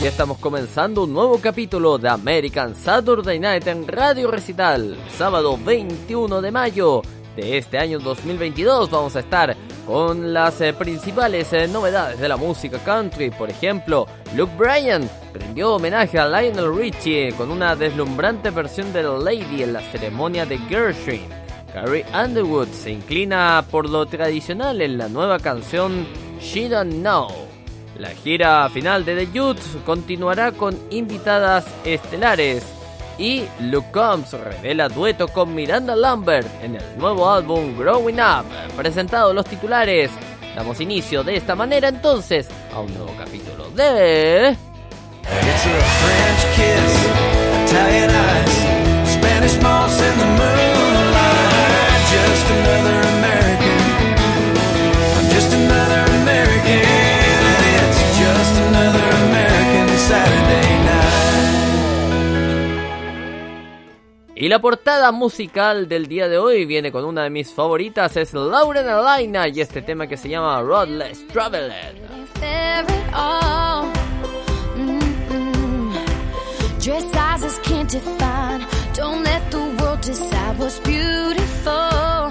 Y estamos comenzando un nuevo capítulo de American Saturday Night en Radio Recital. Sábado 21 de mayo de este año 2022 vamos a estar con las eh, principales eh, novedades de la música country. Por ejemplo, Luke Bryan rindió homenaje a Lionel Richie con una deslumbrante versión de Lady en la ceremonia de Gershwin. Carrie Underwood se inclina por lo tradicional en la nueva canción She Don't Know. La gira final de The Youth continuará con invitadas estelares y Luke Combs revela dueto con Miranda Lambert en el nuevo álbum Growing Up. Presentado los titulares, damos inicio de esta manera entonces a un nuevo capítulo de... Just Y la portada musical del día de hoy viene con una de mis favoritas, es Lauren Alaina y este tema que se llama Rodless Traveler. Define. Don't let the world decide what's beautiful.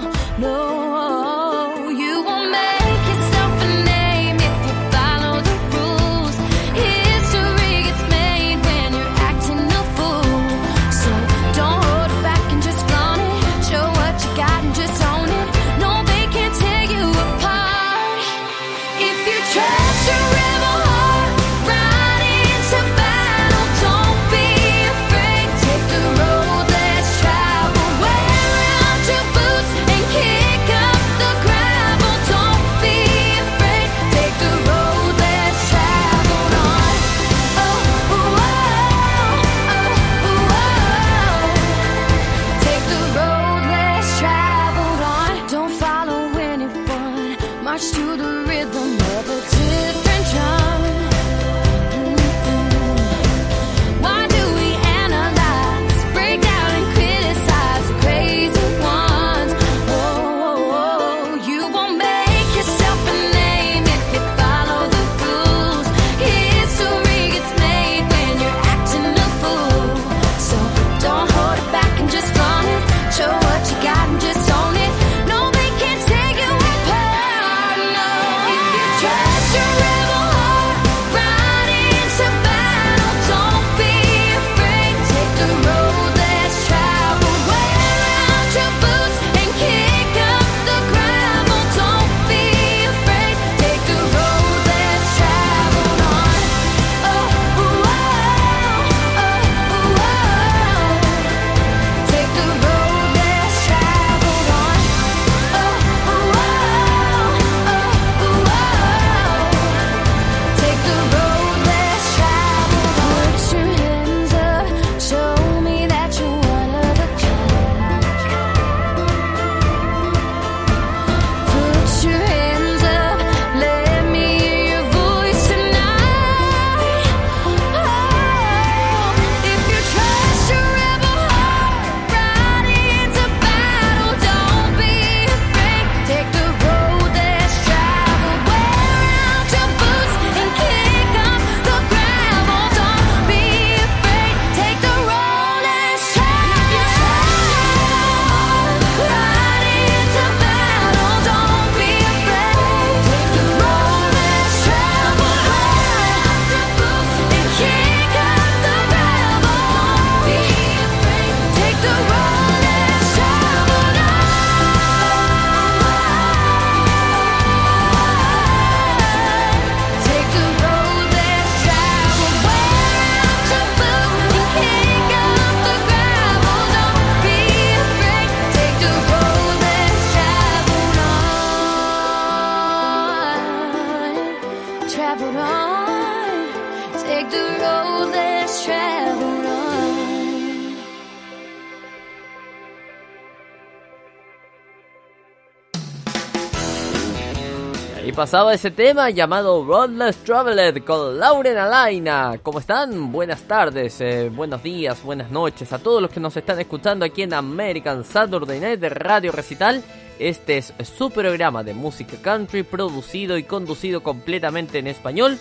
Pasaba ese tema llamado Rodless Traveler con Lauren Alaina. ¿Cómo están? Buenas tardes, eh, buenos días, buenas noches a todos los que nos están escuchando aquí en American Saturday Night de Radio Recital. Este es su programa de música country producido y conducido completamente en español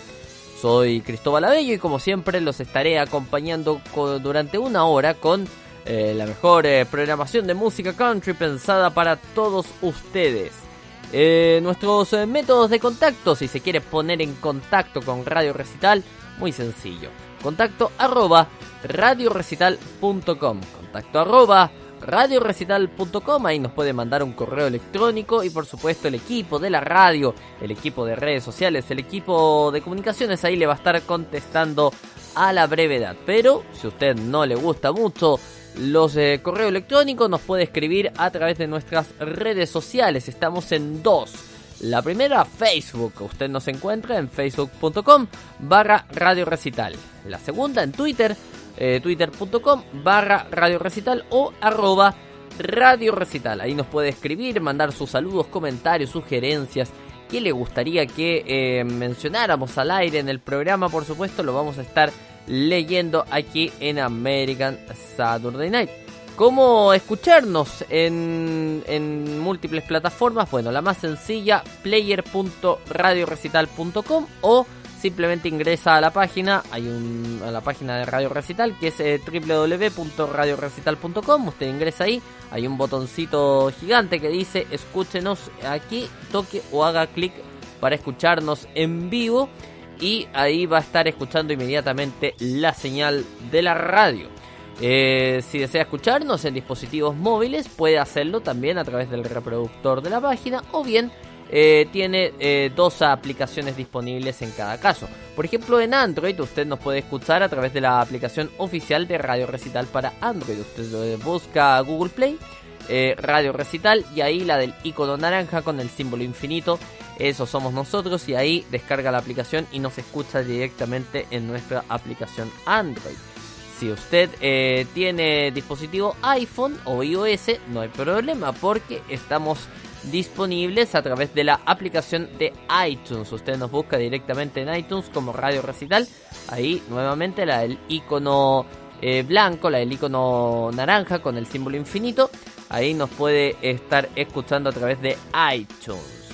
Soy Cristóbal Abello y como siempre los estaré acompañando durante una hora con eh, la mejor eh, programación de música country pensada para todos ustedes. Eh, nuestros métodos de contacto, si se quiere poner en contacto con Radio Recital, muy sencillo. Contacto arroba radiorecital.com. Contacto arroba radiorecital.com, ahí nos puede mandar un correo electrónico y por supuesto el equipo de la radio, el equipo de redes sociales, el equipo de comunicaciones, ahí le va a estar contestando a la brevedad. Pero si a usted no le gusta mucho los eh, correos electrónicos, nos puede escribir a través de nuestras redes sociales, estamos en dos. La primera, Facebook. Usted nos encuentra en facebook.com barra radio recital. La segunda, en Twitter, eh, twitter.com barra radio recital o arroba radio recital. Ahí nos puede escribir, mandar sus saludos, comentarios, sugerencias. ¿Qué le gustaría que eh, mencionáramos al aire en el programa? Por supuesto, lo vamos a estar leyendo aquí en American Saturday Night. ¿Cómo escucharnos en, en múltiples plataformas? Bueno, la más sencilla, player.radiorecital.com o simplemente ingresa a la página, hay a la página de Radio Recital que es eh, www.radiorecital.com, usted ingresa ahí, hay un botoncito gigante que dice escúchenos aquí, toque o haga clic para escucharnos en vivo y ahí va a estar escuchando inmediatamente la señal de la radio. Eh, si desea escucharnos en dispositivos móviles, puede hacerlo también a través del reproductor de la página o bien eh, tiene eh, dos aplicaciones disponibles en cada caso. Por ejemplo, en Android usted nos puede escuchar a través de la aplicación oficial de Radio Recital para Android. Usted busca Google Play, eh, Radio Recital y ahí la del icono naranja con el símbolo infinito. Eso somos nosotros y ahí descarga la aplicación y nos escucha directamente en nuestra aplicación Android. Si usted tiene dispositivo iPhone o iOS, no hay problema porque estamos disponibles a través de la aplicación de iTunes. Usted nos busca directamente en iTunes como Radio Recital. Ahí nuevamente la del icono eh, blanco, la del icono naranja con el símbolo infinito. Ahí nos puede estar escuchando a través de iTunes.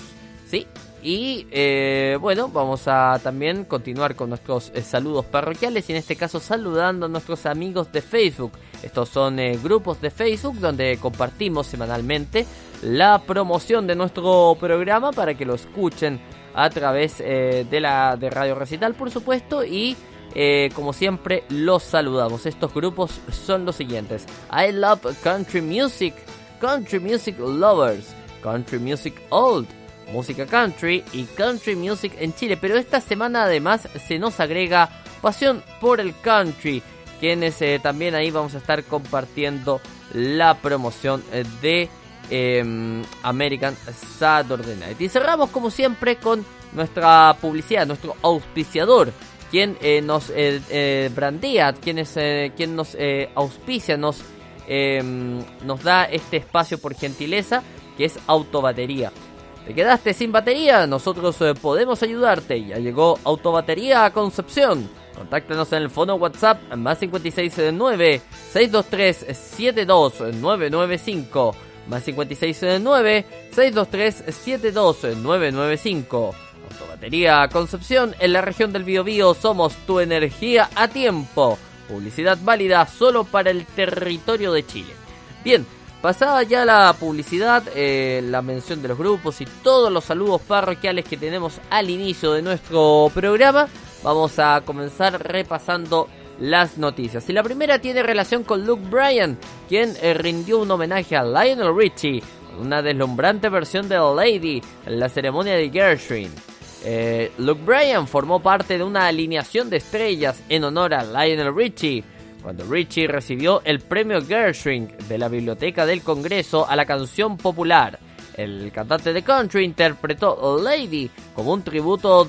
¿Sí? Y eh, bueno, vamos a también continuar con nuestros eh, saludos parroquiales y en este caso saludando a nuestros amigos de Facebook. Estos son grupos de Facebook donde compartimos semanalmente la promoción de nuestro programa para que lo escuchen a través eh, de la de Radio Recital, por supuesto, y eh, como siempre los saludamos. Estos grupos son los siguientes: I Love Country Music, Country Music Lovers, Country Music Old, Música Country y Country Music en Chile. Pero esta semana además se nos agrega Pasión por el Country, quienes eh, también ahí vamos a estar compartiendo la promoción de Em, American Saturday Night. Y cerramos como siempre con nuestra publicidad, nuestro auspiciador, quien eh, nos eh, eh, brandea, quien, es, quien nos auspicia, nos, em, nos da este espacio por gentileza, que es Autobatería. ¿Te quedaste sin batería? Nosotros podemos ayudarte. Ya llegó Autobatería a Concepción. Contáctanos en el fono WhatsApp más 569 623 72995 más 569 623 72995. Autobatería Concepción en la región del Biobío somos tu energía a tiempo. Publicidad válida solo para el territorio de Chile. Bien, pasada ya la publicidad, eh, la mención de los grupos y todos los saludos parroquiales que tenemos al inicio de nuestro programa, vamos a comenzar repasando las noticias. Y la primera tiene relación con Luke Bryan, quien eh, rindió un homenaje a Lionel Richie, una deslumbrante versión de Lady en la ceremonia de Gershwin. Eh, Luke Bryan formó parte de una alineación de estrellas en honor a Lionel Richie, cuando Richie recibió el premio Gershwin de la Biblioteca del Congreso a la canción popular. El cantante de country interpretó Lady como un tributo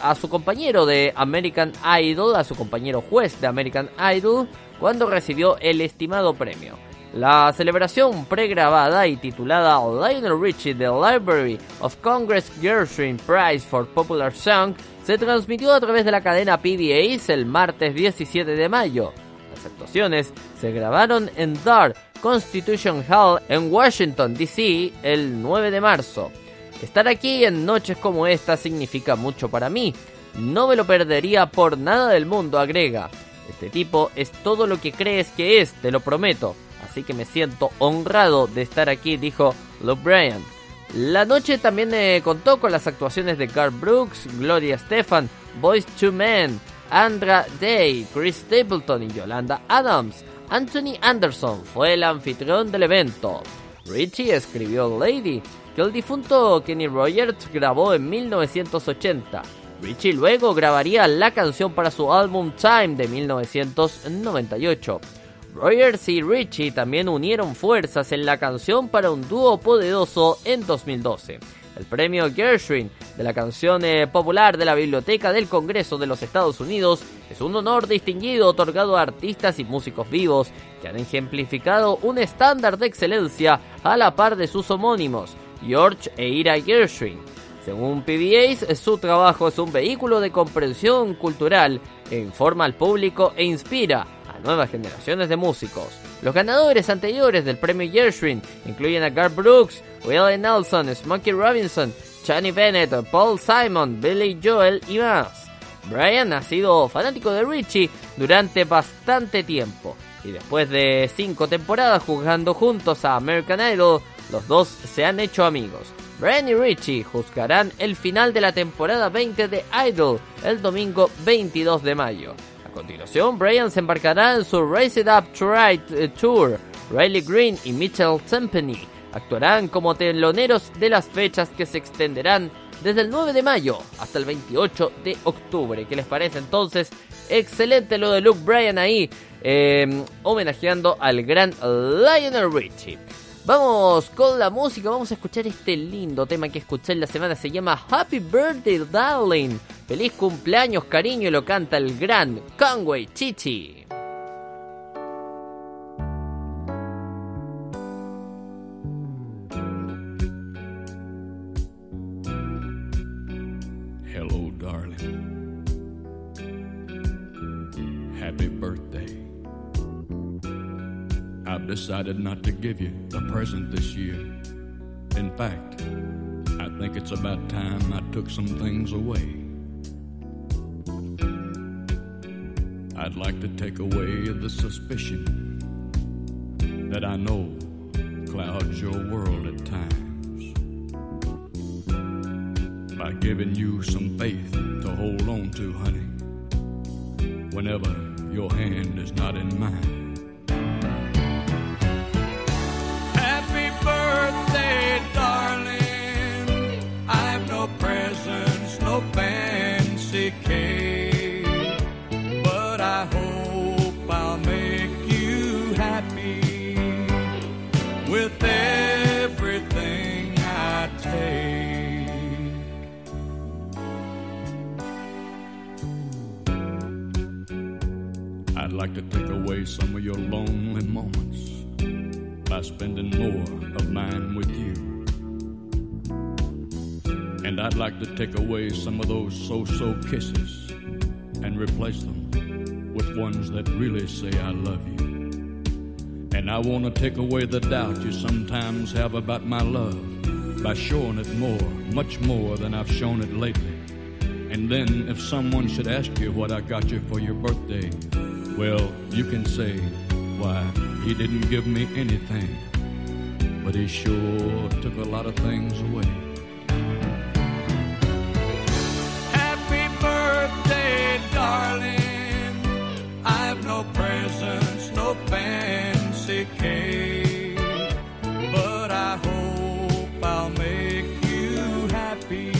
a su compañero de American Idol, a su compañero juez de American Idol, cuando recibió el estimado premio. La celebración pregrabada y titulada Lionel Richie The Library of Congress Gershwin Prize for Popular Song se transmitió a través de la cadena PBS el martes 17 de mayo. Las actuaciones se grabaron en Dart, Constitution Hall en Washington, D.C. el 9 de marzo. Estar aquí en noches como esta significa mucho para mí. No me lo perdería por nada del mundo, agrega. Este tipo es todo lo que crees que es, te lo prometo. Así que me siento honrado de estar aquí, dijo Luke Bryan. La noche también eh, contó con las actuaciones de Garth Brooks, Gloria Stefan, Boys to Men, Andra Day, Chris Stapleton y Yolanda Adams. Anthony Anderson fue el anfitrión del evento. Richie escribió Lady, que el difunto Kenny Rogers grabó en 1980. Richie luego grabaría la canción para su álbum Time de 1998. Rogers y Richie también unieron fuerzas en la canción para un dúo poderoso en 2012. El premio Gershwin de la canción eh, popular de la Biblioteca del Congreso de los Estados Unidos es un honor distinguido otorgado a artistas y músicos vivos que han ejemplificado un estándar de excelencia a la par de sus homónimos, George e Ira Gershwin. Según PBS, su trabajo es un vehículo de comprensión cultural que informa al público e inspira nuevas generaciones de músicos. Los ganadores anteriores del premio Gershwin incluyen a Garth Brooks, Willie Nelson, Smokey Robinson, Johnny Bennett, Paul Simon, Billy Joel y más. Brian ha sido fanático de Richie durante bastante tiempo y después de cinco temporadas jugando juntos a American Idol, los dos se han hecho amigos. Brian y Richie juzgarán el final de la temporada 20 de Idol el domingo 22 de mayo. A continuación, Brian se embarcará en su Race It Up Ride Tour. Riley Green y Mitchell Tempany actuarán como teloneros de las fechas que se extenderán desde el 9 de mayo hasta el 28 de octubre. ¿Qué les parece entonces? Excelente lo de Luke Bryan ahí, eh, homenajeando al gran Lionel Richie. Vamos con la música, vamos a escuchar este lindo tema que escuché en la semana, se llama Happy Birthday Darling. Feliz cumpleaños cariño y lo canta el gran Conway Chichi. I've decided not to give you a present this year. In fact, I think it's about time I took some things away. I'd like to take away the suspicion that I know clouds your world at times. By giving you some faith to hold on to, honey, whenever your hand is not in mine. By spending more of mine with you. And I'd like to take away some of those so so kisses and replace them with ones that really say I love you. And I want to take away the doubt you sometimes have about my love by showing it more, much more than I've shown it lately. And then if someone should ask you what I got you for your birthday, well, you can say, why, he didn't give me anything, but he sure took a lot of things away. Happy birthday, darling. I've no presents, no fancy cake, but I hope I'll make you happy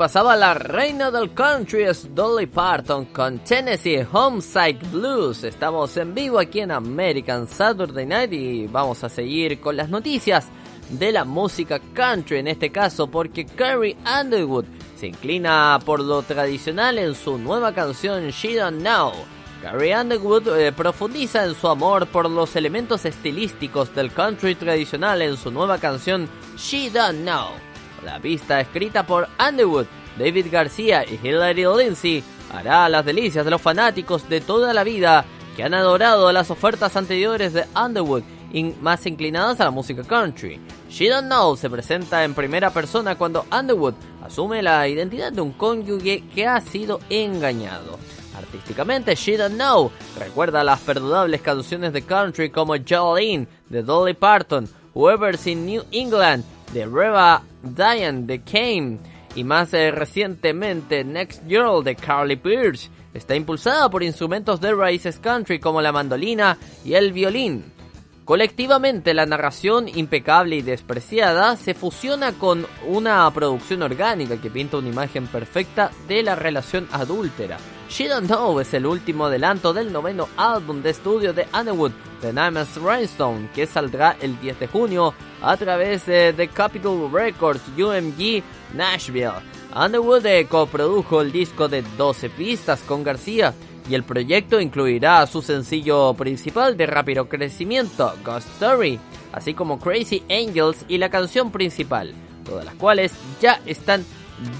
Pasaba la reina del country es Dolly Parton con Tennessee Homeside Blues. Estamos en vivo aquí en American Saturday Night y vamos a seguir con las noticias de la música country en este caso porque Carrie Underwood se inclina por lo tradicional en su nueva canción She Don't Know. Carrie Underwood eh, profundiza en su amor por los elementos estilísticos del country tradicional en su nueva canción She Don't Know. La pista escrita por Underwood, David García y Hilary Lindsay hará las delicias de los fanáticos de toda la vida que han adorado las ofertas anteriores de Underwood y más inclinadas a la música country. She Don't Know se presenta en primera persona cuando Underwood asume la identidad de un cónyuge que ha sido engañado. Artísticamente, She Don't Know recuerda las perdudables canciones de country como Jolene de Dolly Parton, Whoever's in New England de Reba Diane de Kane y más eh, recientemente Next Girl de Carly Pierce. Está impulsada por instrumentos de raíces country como la mandolina y el violín. Colectivamente, la narración impecable y despreciada se fusiona con una producción orgánica que pinta una imagen perfecta de la relación adúltera. She Don't Know es el último adelanto del noveno álbum de estudio de Underwood, The Nymans Rhinestone, que saldrá el 10 de junio a través de, Capitol Records UMG Nashville. Underwood eh, coprodujo el disco de 12 pistas con García y el proyecto incluirá su sencillo principal de rápido crecimiento, Ghost Story, así como Crazy Angels y la canción principal, todas las cuales ya están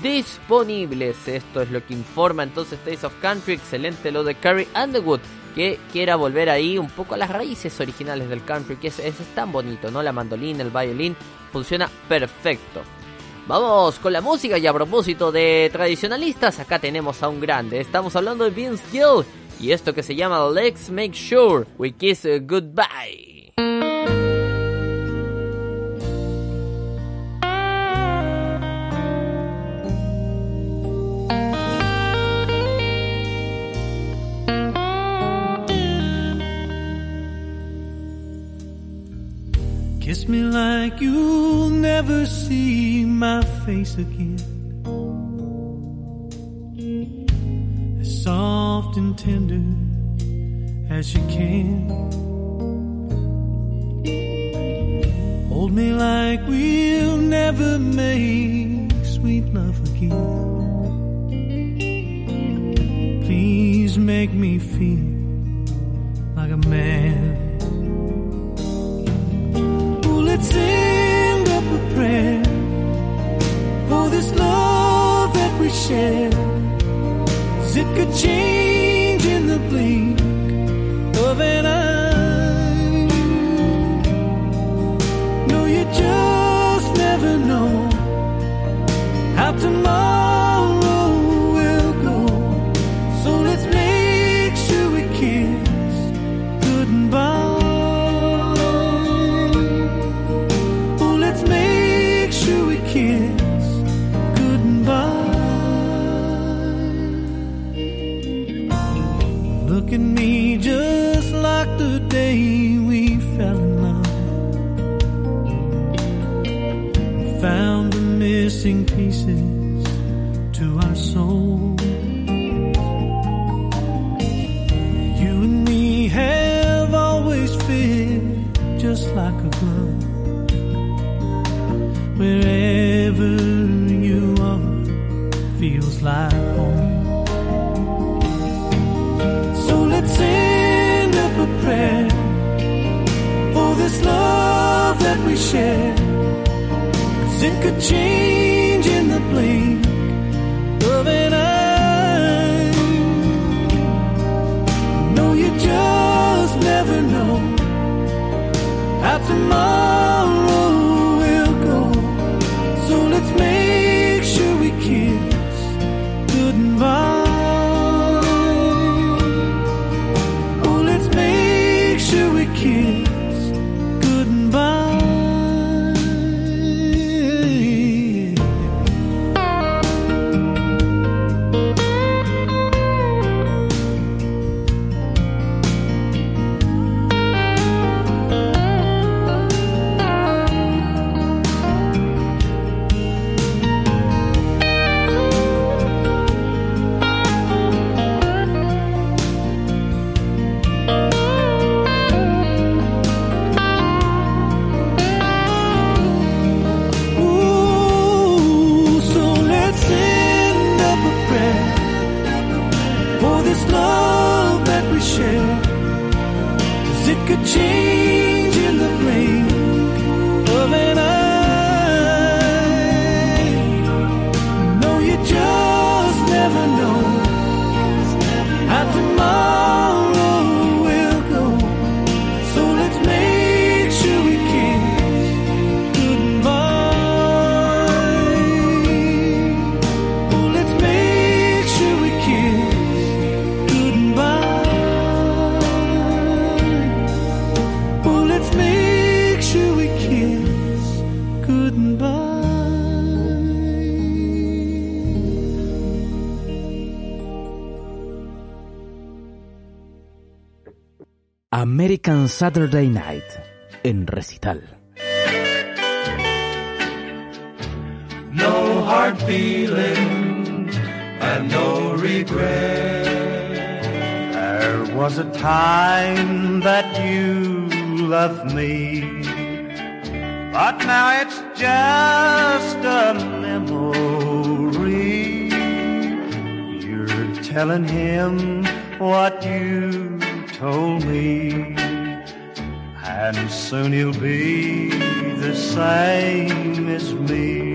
disponibles. Esto es lo que informa entonces Taste of Country. Excelente lo de Carrie Underwood que quiera volver ahí un poco a las raíces originales del country, que es, es, tan bonito, ¿no? La mandolina, el violín, funciona perfecto. Vamos con la música y a propósito de tradicionalistas, acá tenemos a un grande. Estamos hablando de Vince Gill y esto que se llama Let's Make Sure We Kiss Goodbye. Kiss me like you'll never see my face again. As soft and tender as you can. Hold me like we'll never make sweet love again. Please make me feel like a man. Let's send up a prayer for this love that we share. Cause it could change in the blink of an eye. Saturday Night en recital. no hard feeling and no regret. There was a time that you loved me, but now it's just a memory. You're telling him what you told me, and soon you'll be the same as me.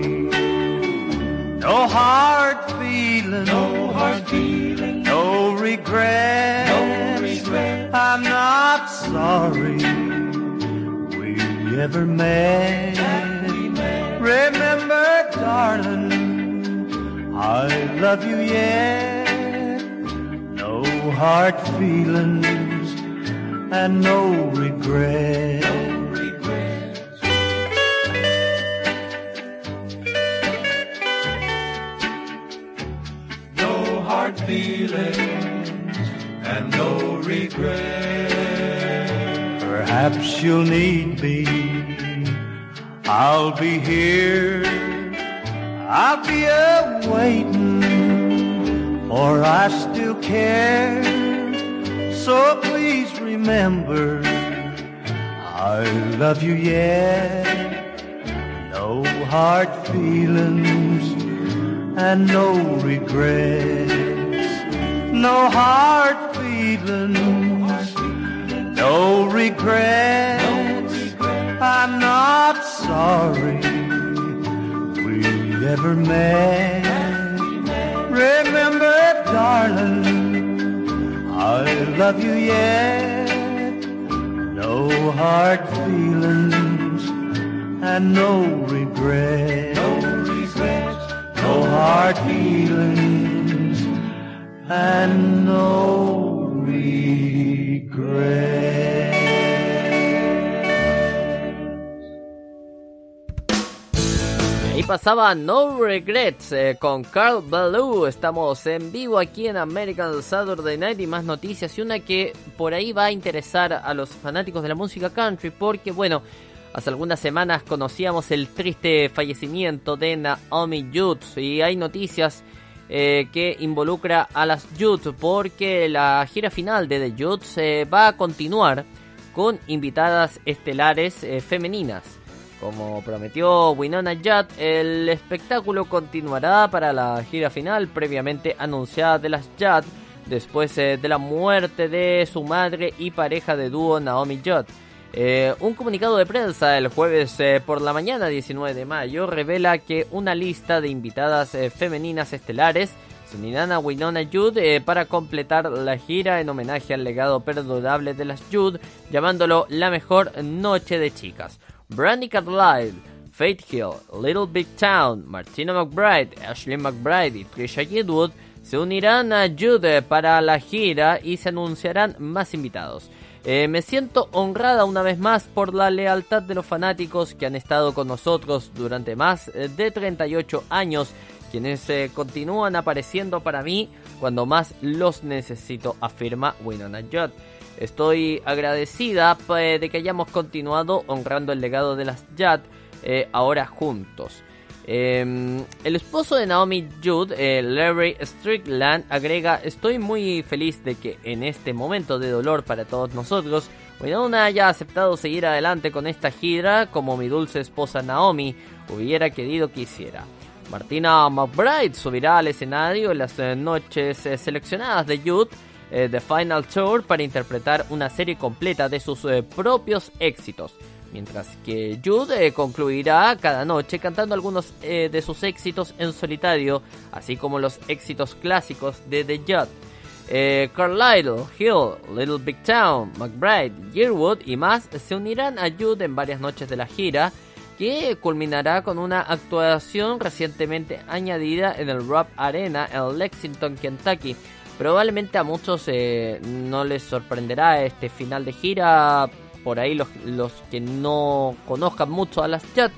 No hard feeling, no hard feeling, no regret. no regret. I'm not sorry we ever met. We met. Remember, darling, I love you yet. No hard feelings and no regret. regrets. No hard feelings and no regrets. Perhaps you'll need me. I'll be here. I'll be awaiting, for I still care. So please remember, I love you yet. No hard feelings and no regrets. No hard feelings, no regrets. I'm not sorry we ever met. Remember, darling, I love you yet. No hard feelings and no regrets. No regrets. No hard feelings and no regrets. Pasaba No Regrets eh, con Carl Ballou. Estamos en vivo aquí en American Saturday Night y más noticias. Y una que por ahí va a interesar a los fanáticos de la música country. Porque, bueno, hace algunas semanas conocíamos el triste fallecimiento de Naomi Judge. Y hay noticias eh, que involucra a las Judge. Porque la gira final de The Judge eh, va a continuar con invitadas estelares femeninas. Como prometió Winona Judd, el espectáculo continuará para la gira final previamente anunciada de las Judd después eh, de la muerte de su madre y pareja de dúo Naomi Judd. Eh, un comunicado de prensa el jueves eh, por la mañana 19 de mayo revela que una lista de invitadas femeninas estelares se unirán a Winona Judd para completar la gira en homenaje al legado perdurable de las Judd, llamándolo la mejor noche de chicas. Brandy Carlile, Faith Hill, Little Big Town, Martina McBride, Ashley McBride y Trisha Yearwood se unirán a Jude para la gira y se anunciarán más invitados. Eh, me siento honrada una vez más por la lealtad de los fanáticos que han estado con nosotros durante más eh, de 38 años, quienes eh, continúan apareciendo para mí cuando más los necesito, afirma Winona Judd. Estoy agradecida eh, de que hayamos continuado honrando el legado de las Judd eh, ahora juntos. Eh, el esposo de Naomi Judd, eh, Larry Strickland, agrega: Estoy muy feliz de que en este momento de dolor para todos nosotros, Winona haya aceptado seguir adelante con esta gira como mi dulce esposa Naomi hubiera querido que hiciera. Martina McBride subirá al escenario en las eh, noches eh, seleccionadas de Judd eh, The Final Tour para interpretar una serie completa de sus eh, propios éxitos. Mientras que Jude eh, concluirá cada noche cantando algunos de sus éxitos en solitario, así como los éxitos clásicos de The Judd. Carlisle, Hill, Little Big Town, McBride, Yearwood y más se unirán a Jude en varias noches de la gira, que culminará con una actuación recientemente añadida en el Rock Arena en Lexington, Kentucky. Probablemente a muchos eh, no les sorprenderá este final de gira, por ahí los, los que no conozcan mucho a las Judd,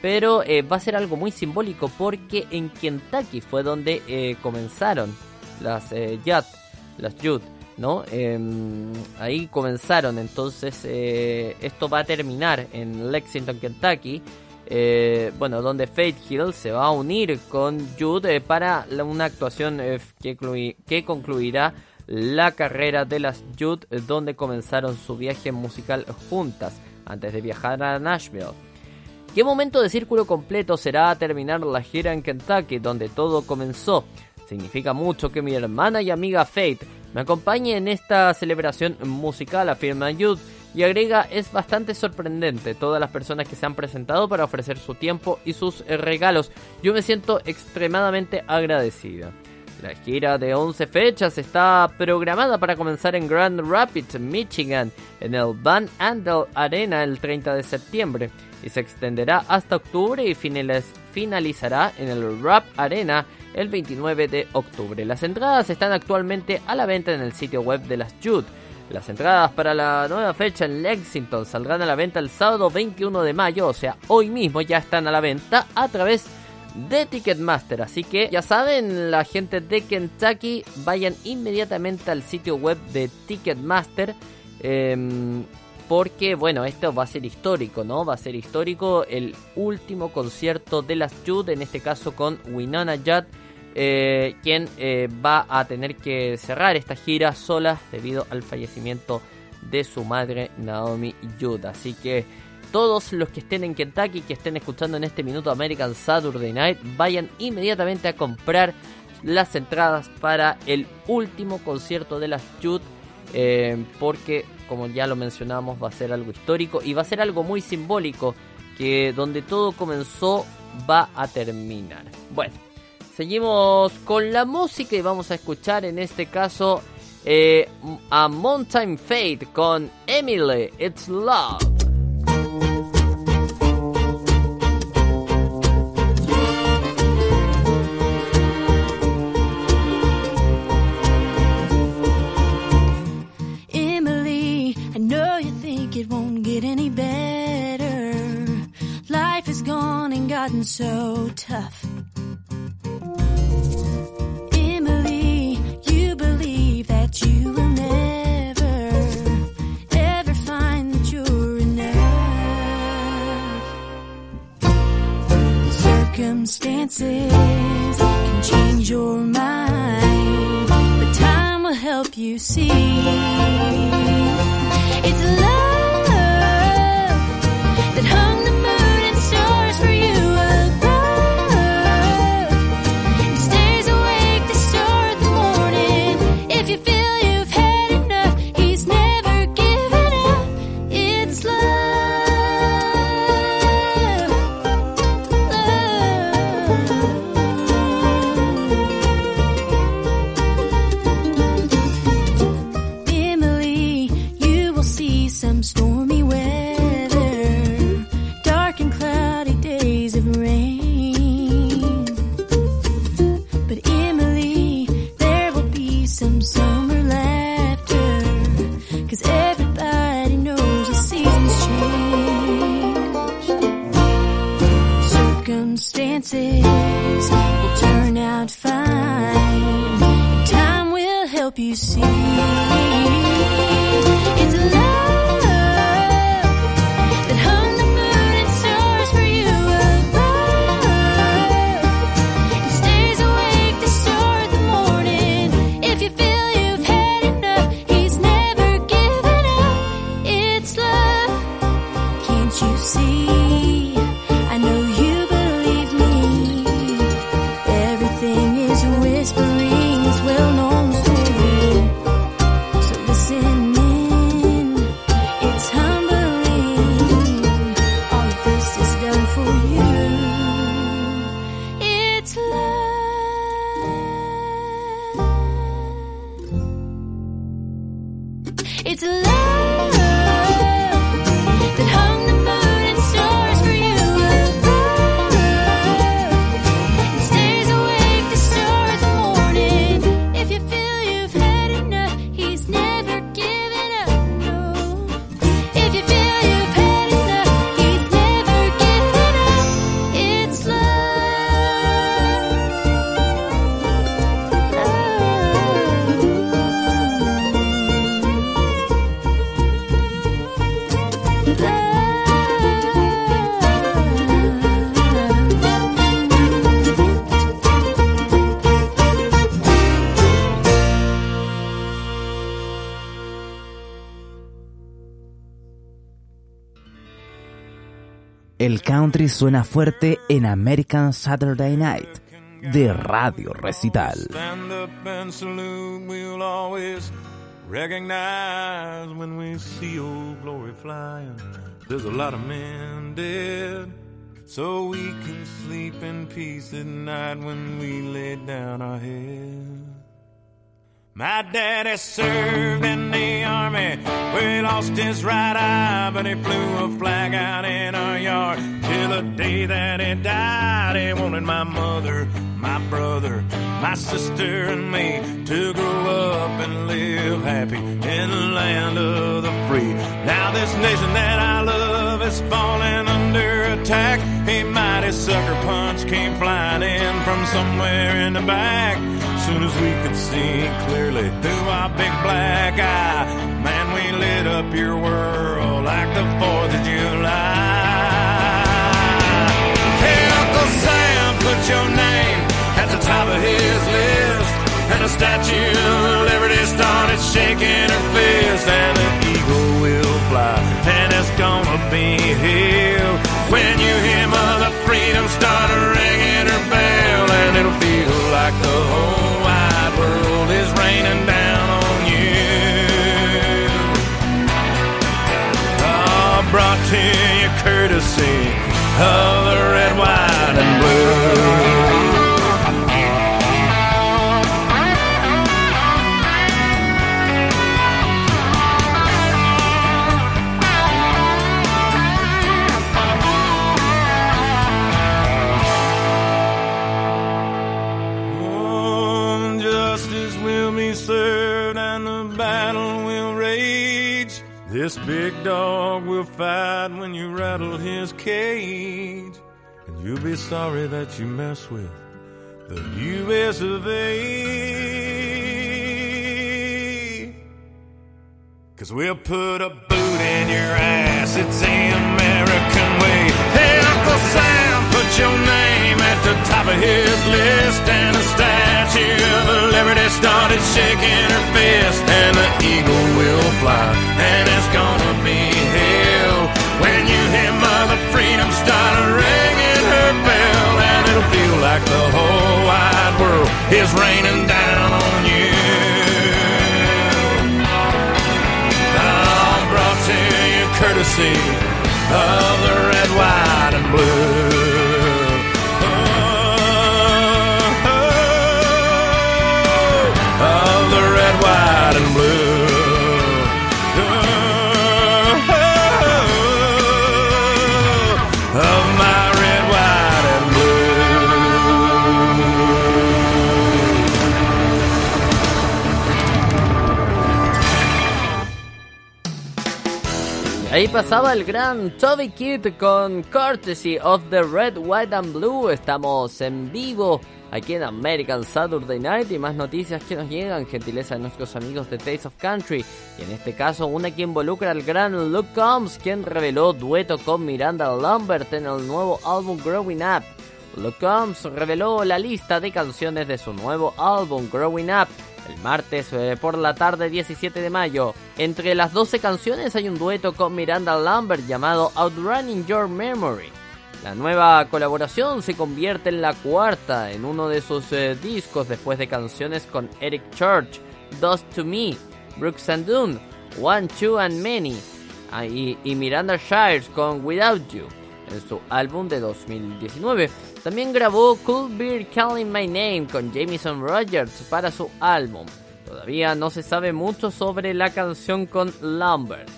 pero eh, va a ser algo muy simbólico porque en Kentucky fue donde eh, comenzaron las eh, las Judd, ¿no? Em, ahí comenzaron, entonces esto va a terminar en Lexington, Kentucky. Eh, bueno, donde Faith Hill se va a unir con Jude eh, para una actuación eh, que, clui- que concluirá la carrera de las Jude, donde comenzaron su viaje musical juntas antes de viajar a Nashville. ¿Qué momento de círculo completo será terminar la gira en Kentucky, donde todo comenzó? Significa mucho que mi hermana y amiga Faith me acompañe en esta celebración musical, afirma Jude, y agrega es bastante sorprendente todas las personas que se han presentado para ofrecer su tiempo y sus eh, regalos. Yo me siento extremadamente agradecida. La gira de 11 fechas está programada para comenzar en Grand Rapids, Michigan, en el Van Andel Arena el 30 de septiembre y se extenderá hasta octubre y finalizará en el Rap Arena el 29 de octubre. Las entradas están actualmente a la venta en el sitio web de las Jude. Las entradas para la nueva fecha en Lexington saldrán a la venta el sábado 21 de mayo, o sea, hoy mismo ya están a la venta a través de Ticketmaster. Así que ya saben, la gente de Kentucky, vayan inmediatamente al sitio web de Ticketmaster. Em, porque, bueno, esto va a ser histórico, ¿no? Va a ser histórico el último concierto de las Jude, en este caso con Winona Judd. Eh, quien eh, va a tener que cerrar esta gira sola debido al fallecimiento de su madre Naomi Judd. Así que todos los que estén en Kentucky, que estén escuchando en este minuto American Saturday Night, vayan inmediatamente a comprar las entradas para el último concierto de las Jude. Eh, porque, como ya lo mencionamos, va a ser algo histórico y va a ser algo muy simbólico. Que donde todo comenzó va a terminar. Bueno, seguimos con la música y vamos a escuchar en este caso eh, a Mountain Fate con Emily It's Love. gotten so tough. Circumstances can change your mind, but time will help you see. It's love. El country suena fuerte en American Saturday Night de Radio Recital. recognize when we see old glory flying. There's a lot of men dead, so we can sleep in peace at night when we lay down our head. My daddy served in the army he lost his right eye, but he flew a flag out in our yard till the day that he died. He wanted my mother, my brother, my sister, and me to grow up and live happy in the land of the free. Now this nation that I love is falling under attack. A mighty sucker punch came flying in from somewhere in the back soon as we could see clearly through our big black eye, man, we lit up your world like the 4th of July. Uncle Sam, put your name at the top of his list. And the Statue of Liberty started shaking her fist, and an eagle will fly, and it's gonna be here when you hear Mother Freedom start ringing her bell, and it'll feel like the whole wide world is raining down on you. Oh, brought to you courtesy of the red, white, and blue. This big dog will fight when you rattle his cage. And you'll be sorry that you mess with the U.S. of A. Cause we'll put a boot in your ass, it's the American way. Hey, Uncle Sam, your name at the top of his list. And the Statue of Liberty started shaking her fist. And the eagle will fly, and it's gonna be hell. When you hear Mother Freedom start ringing her bell, and it'll feel like the whole wide world is raining down on you. I'm brought to you courtesy of the red, white, and blue. Pasaba el gran Toby Kid con Courtesy of the Red, White and Blue. Estamos en vivo aquí en American Saturday Night y más noticias que nos llegan, gentileza de nuestros amigos de Taste of Country. Y en este caso, una que involucra al gran Luke Combs, quien reveló dueto con Miranda Lambert en el nuevo álbum Growing Up. Luke Combs reveló la lista de canciones de su nuevo álbum Growing Up el martes eh, por la tarde 17 de mayo. Entre las 12 canciones hay un dueto con Miranda Lambert llamado Outrunning Your Memory. La nueva colaboración se convierte en la cuarta en uno de sus eh, discos después de canciones con Eric Church, Dust to Me, Brooks and Dunn, One, Two and Many ah, y, y Miranda Shires con Without You en su álbum de 2019. También grabó Cool Beer Calling My Name con Jameson Rogers para su álbum. Todavía no se sabe mucho sobre la canción con Lambert.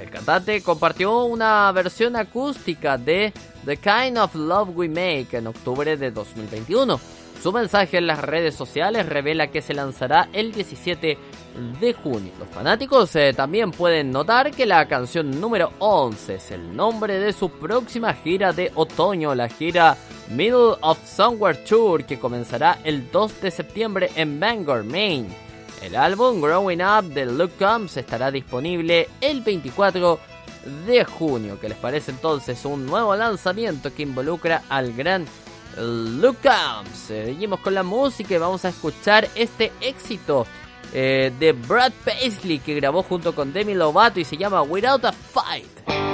El cantante compartió una versión acústica de The Kind of Love We Make en octubre de 2021. Su mensaje en las redes sociales revela que se lanzará el 17 de junio. Los fanáticos eh, también pueden notar que la canción número 11 es el nombre de su próxima gira de otoño, la gira Middle of Somewhere Tour, que comenzará el 2 de septiembre en Bangor, Maine. El álbum Growing Up de Luke Combs estará disponible el 24 de junio. ¿Qué les parece entonces? Un nuevo lanzamiento que involucra al gran Luke Combs. Seguimos con la música y vamos a escuchar este éxito eh, de Brad Paisley que grabó junto con Demi Lovato y se llama Without a Fight.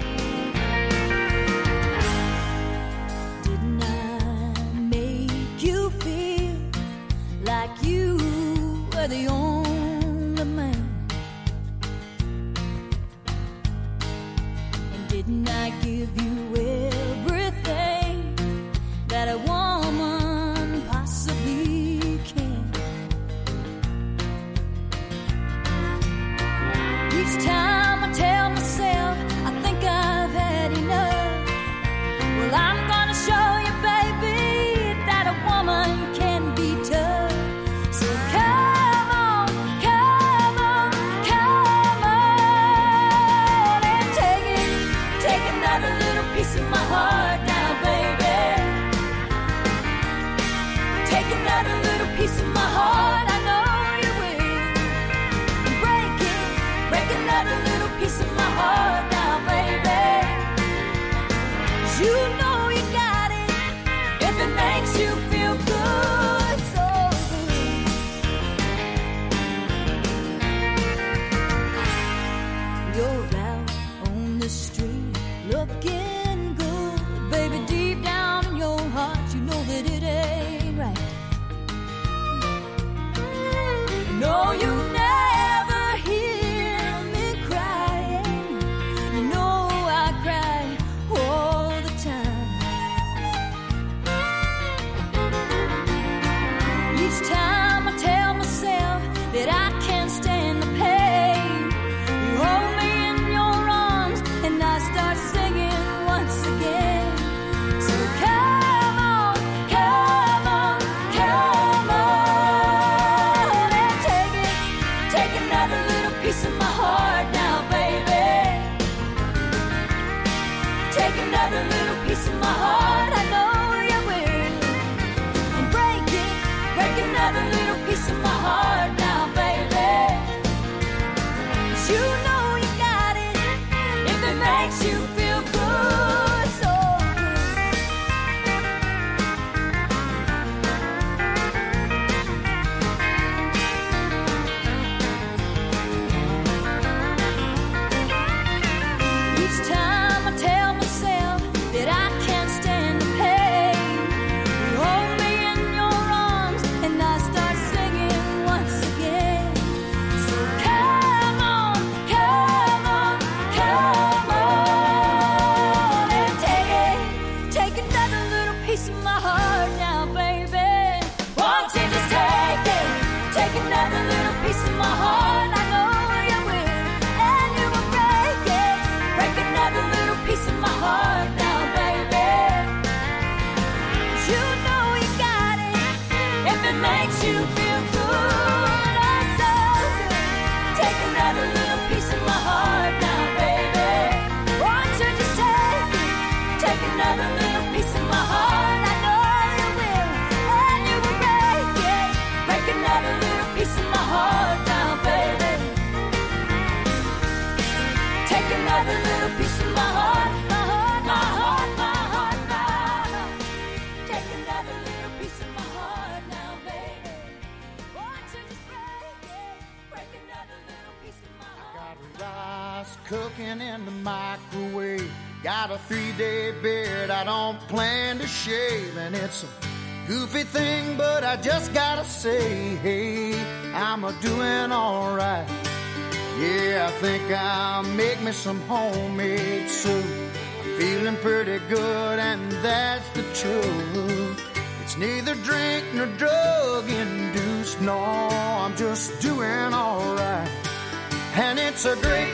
Got a three day beard I don't plan to shave, and it's a goofy thing, but I just gotta say, hey, I'm a doing alright. Yeah, I think I'll make me some homemade soup. I'm feeling pretty good, and that's the truth. It's neither drink nor drug induced, no, I'm just doing alright. And it's a great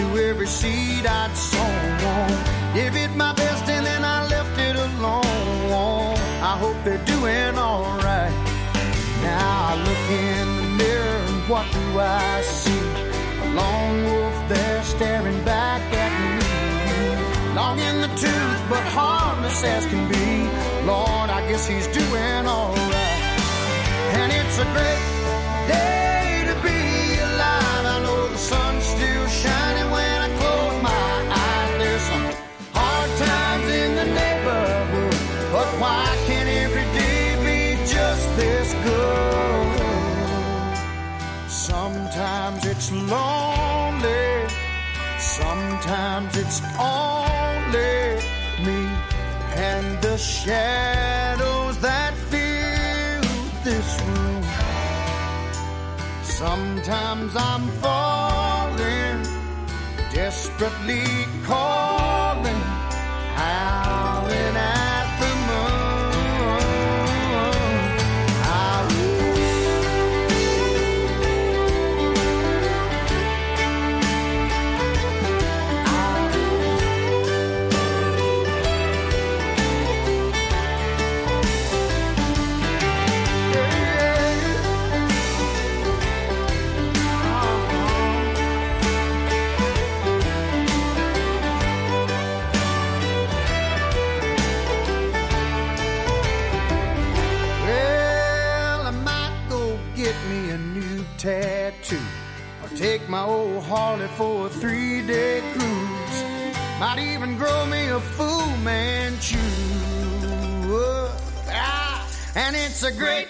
to every seed I'd sown. Gave it my best and then I left it alone. I hope they're doing alright. Now I look in the mirror and what do I see? A lone wolf there staring back at me. Long in the tooth, but harmless as can be. Lord, I guess he's doing alright. And it's a great day. Shadows that fill this room. Sometimes I'm falling, desperately calling, howling and it's a great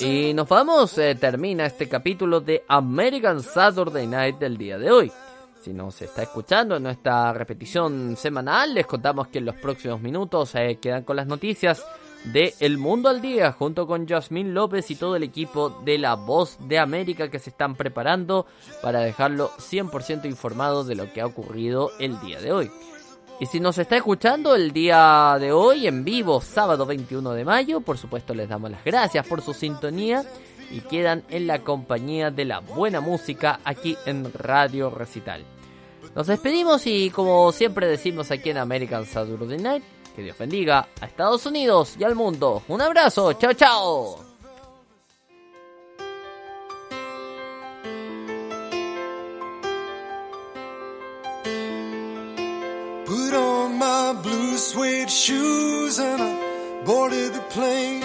Y nos vamos, eh, termina este capítulo de American Saturday Night del día de hoy. Si nos está escuchando en nuestra repetición semanal, les contamos que en los próximos minutos eh, quedan con las noticias de El Mundo al Día, junto con Jasmine López y todo el equipo de La Voz de América que se están preparando para dejarlo 100% informado de lo que ha ocurrido el día de hoy. Y si nos está escuchando el día de hoy en vivo, sábado 21 de mayo, por supuesto les damos las gracias por su sintonía y quedan en la compañía de la buena música aquí en Radio Recital. Nos despedimos y como siempre decimos aquí en American Saturday Night, que Dios bendiga a Estados Unidos y al mundo. Un abrazo, chao chao. Put on my blue suede shoes and I boarded the plane.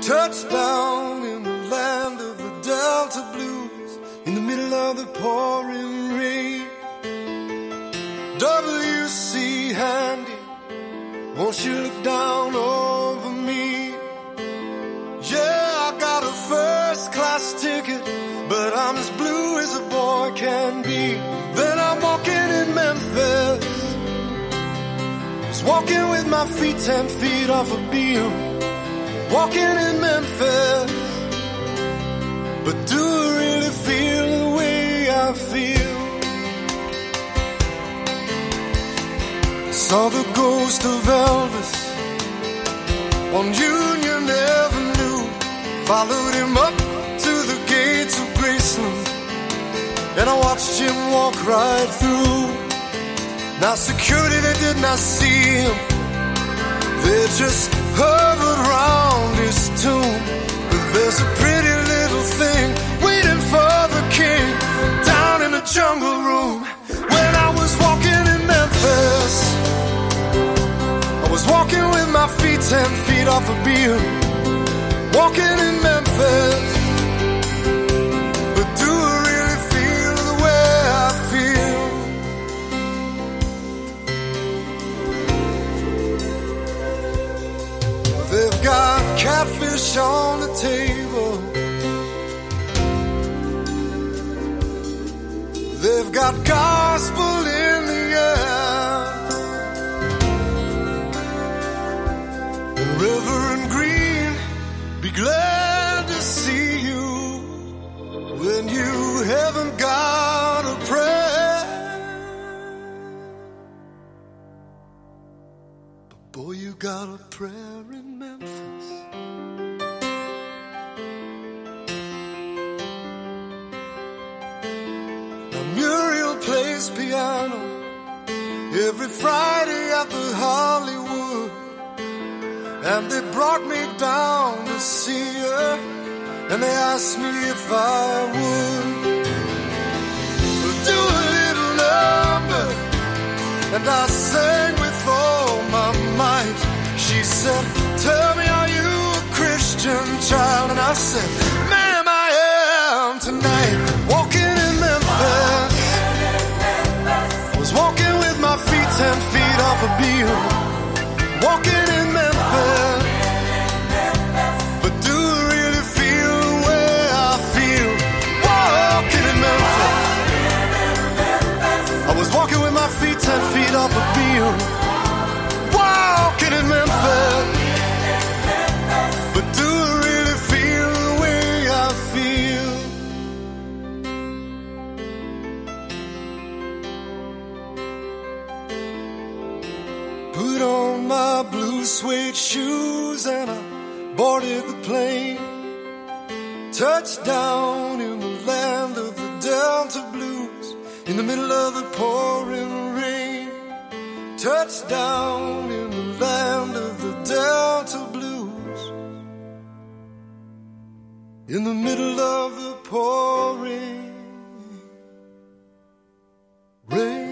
Touchdown in the land of the Delta Blues in the middle of the pouring rain. W.C. Handy, won't you look down over me? Yeah, I got a first class ticket, but I'm as blue as a boy can be. Walking with my feet ten feet off a beam. Walking in Memphis, but do I really feel the way I feel? Saw the ghost of Elvis on Union Avenue. Followed him up to the gates of Graceland, and I watched him walk right through. Now security they did not see him, they just hovered around his tomb. But there's a pretty little thing waiting for the king down in the jungle room. When I was walking in Memphis, I was walking with my feet ten feet off a bill. Walking in Memphis. Catfish on the table. They've got gospel in the air. And Reverend Green, be glad to see you when you haven't got a prayer. But boy, you got a prayer in Memphis. Plays piano every Friday at the Hollywood. And they brought me down to see her, and they asked me if I would do a little number. And I sang with all my might. She said, Tell me, are you a Christian child? And I said, Ma'am, ten feet off a bill. Walking in Memphis. But do I really feel the way I feel? Put on my blue suede shoes and I boarded the plane. Touchdown in the land of the Delta Blues in the middle of the pouring. Touchdown in the land of the Delta Blues in the middle of the pouring rain.